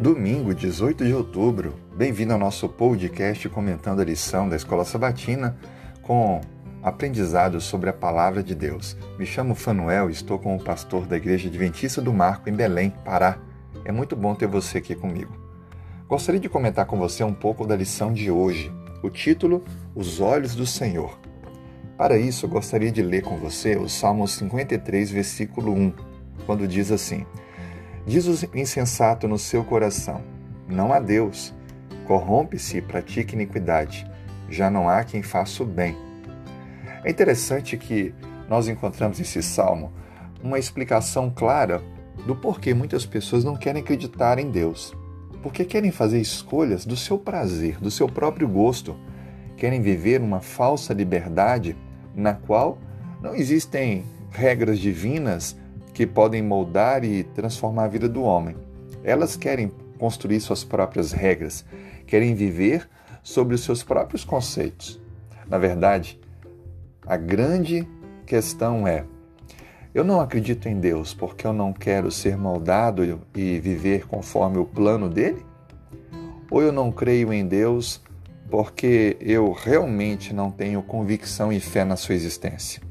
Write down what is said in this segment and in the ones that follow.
Domingo, 18 de outubro. Bem-vindo ao nosso podcast comentando a lição da Escola Sabatina com aprendizados sobre a palavra de Deus. Me chamo Fanuel e estou como pastor da Igreja Adventista do Marco em Belém, Pará. É muito bom ter você aqui comigo. Gostaria de comentar com você um pouco da lição de hoje. O título: Os Olhos do Senhor. Para isso, gostaria de ler com você o Salmo 53, versículo 1, quando diz assim: Diz o insensato no seu coração: Não há Deus. Corrompe-se e pratique iniquidade. Já não há quem faça o bem. É interessante que nós encontramos nesse salmo uma explicação clara do porquê muitas pessoas não querem acreditar em Deus. Porque querem fazer escolhas do seu prazer, do seu próprio gosto. Querem viver uma falsa liberdade na qual não existem regras divinas que podem moldar e transformar a vida do homem. Elas querem construir suas próprias regras, querem viver sobre os seus próprios conceitos. Na verdade, a grande questão é: eu não acredito em Deus porque eu não quero ser moldado e viver conforme o plano dele? Ou eu não creio em Deus porque eu realmente não tenho convicção e fé na sua existência?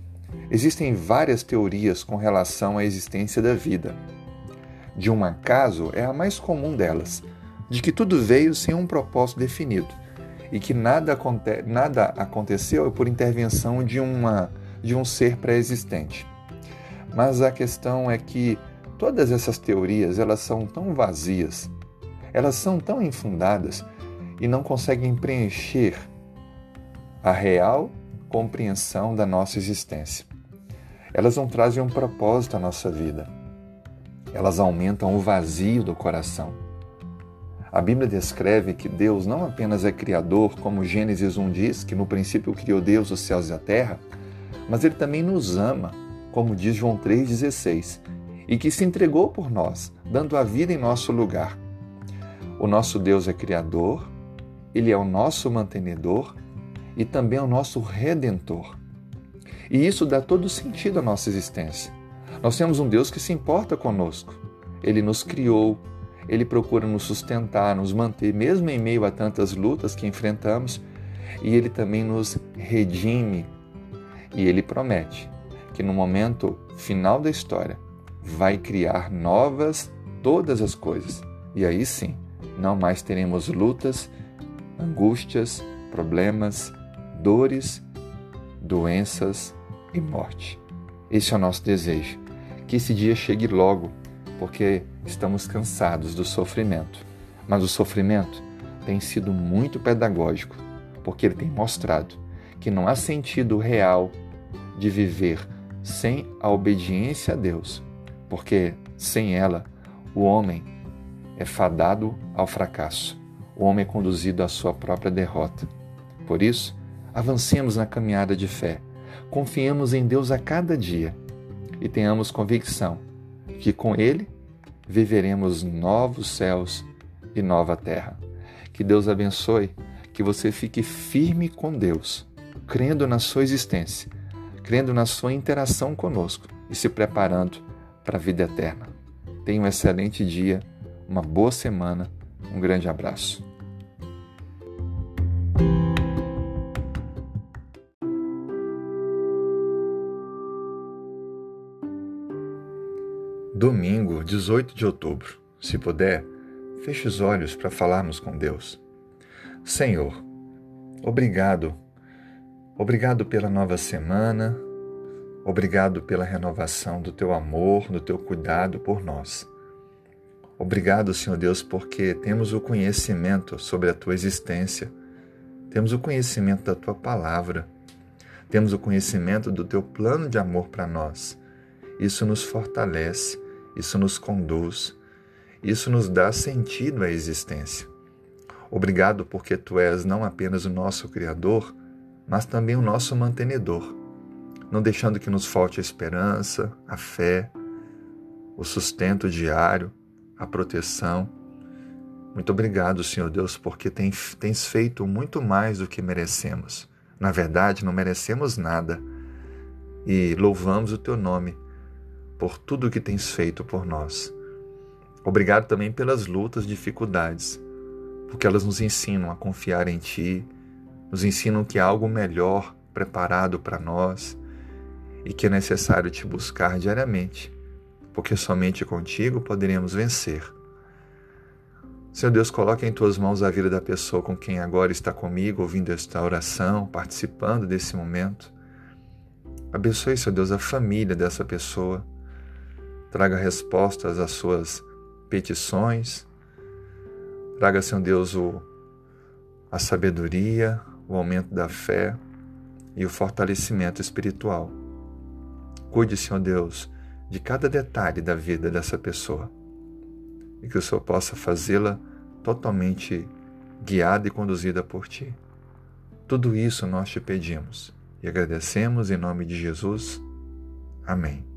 Existem várias teorias com relação à existência da vida. De um acaso é a mais comum delas, de que tudo veio sem um propósito definido e que nada, aconte nada aconteceu por intervenção de, uma, de um ser pré-existente. Mas a questão é que todas essas teorias elas são tão vazias, elas são tão infundadas e não conseguem preencher a real compreensão da nossa existência. Elas não trazem um propósito à nossa vida. Elas aumentam o vazio do coração. A Bíblia descreve que Deus não apenas é criador, como Gênesis 1 diz, que no princípio criou Deus os céus e a terra, mas ele também nos ama, como diz João 3,16, e que se entregou por nós, dando a vida em nosso lugar. O nosso Deus é criador, ele é o nosso mantenedor e também é o nosso redentor. E isso dá todo sentido à nossa existência. Nós temos um Deus que se importa conosco. Ele nos criou, ele procura nos sustentar, nos manter, mesmo em meio a tantas lutas que enfrentamos, e ele também nos redime. E ele promete que no momento final da história vai criar novas todas as coisas. E aí sim, não mais teremos lutas, angústias, problemas, dores doenças e morte. Esse é o nosso desejo. Que esse dia chegue logo, porque estamos cansados do sofrimento. Mas o sofrimento tem sido muito pedagógico, porque ele tem mostrado que não há sentido real de viver sem a obediência a Deus, porque sem ela o homem é fadado ao fracasso, o homem é conduzido à sua própria derrota. Por isso, Avancemos na caminhada de fé, confiemos em Deus a cada dia e tenhamos convicção que com Ele viveremos novos céus e nova terra. Que Deus abençoe, que você fique firme com Deus, crendo na sua existência, crendo na sua interação conosco e se preparando para a vida eterna. Tenha um excelente dia, uma boa semana, um grande abraço. Domingo, 18 de outubro. Se puder, feche os olhos para falarmos com Deus. Senhor, obrigado. Obrigado pela nova semana. Obrigado pela renovação do teu amor, do teu cuidado por nós. Obrigado, Senhor Deus, porque temos o conhecimento sobre a tua existência, temos o conhecimento da tua palavra, temos o conhecimento do teu plano de amor para nós. Isso nos fortalece isso nos conduz, isso nos dá sentido à existência. Obrigado porque tu és não apenas o nosso Criador, mas também o nosso mantenedor, não deixando que nos falte a esperança, a fé, o sustento diário, a proteção. Muito obrigado, Senhor Deus, porque tens feito muito mais do que merecemos. Na verdade, não merecemos nada. E louvamos o teu nome por tudo que tens feito por nós. Obrigado também pelas lutas, dificuldades, porque elas nos ensinam a confiar em Ti, nos ensinam que há algo melhor preparado para nós e que é necessário te buscar diariamente, porque somente contigo poderemos vencer. Senhor Deus, coloque em tuas mãos a vida da pessoa com quem agora está comigo, ouvindo esta oração, participando desse momento. Abençoe, Senhor Deus, a família dessa pessoa. Traga respostas às suas petições. Traga, Senhor Deus, o, a sabedoria, o aumento da fé e o fortalecimento espiritual. Cuide, Senhor Deus, de cada detalhe da vida dessa pessoa e que o Senhor possa fazê-la totalmente guiada e conduzida por Ti. Tudo isso nós te pedimos e agradecemos em nome de Jesus. Amém.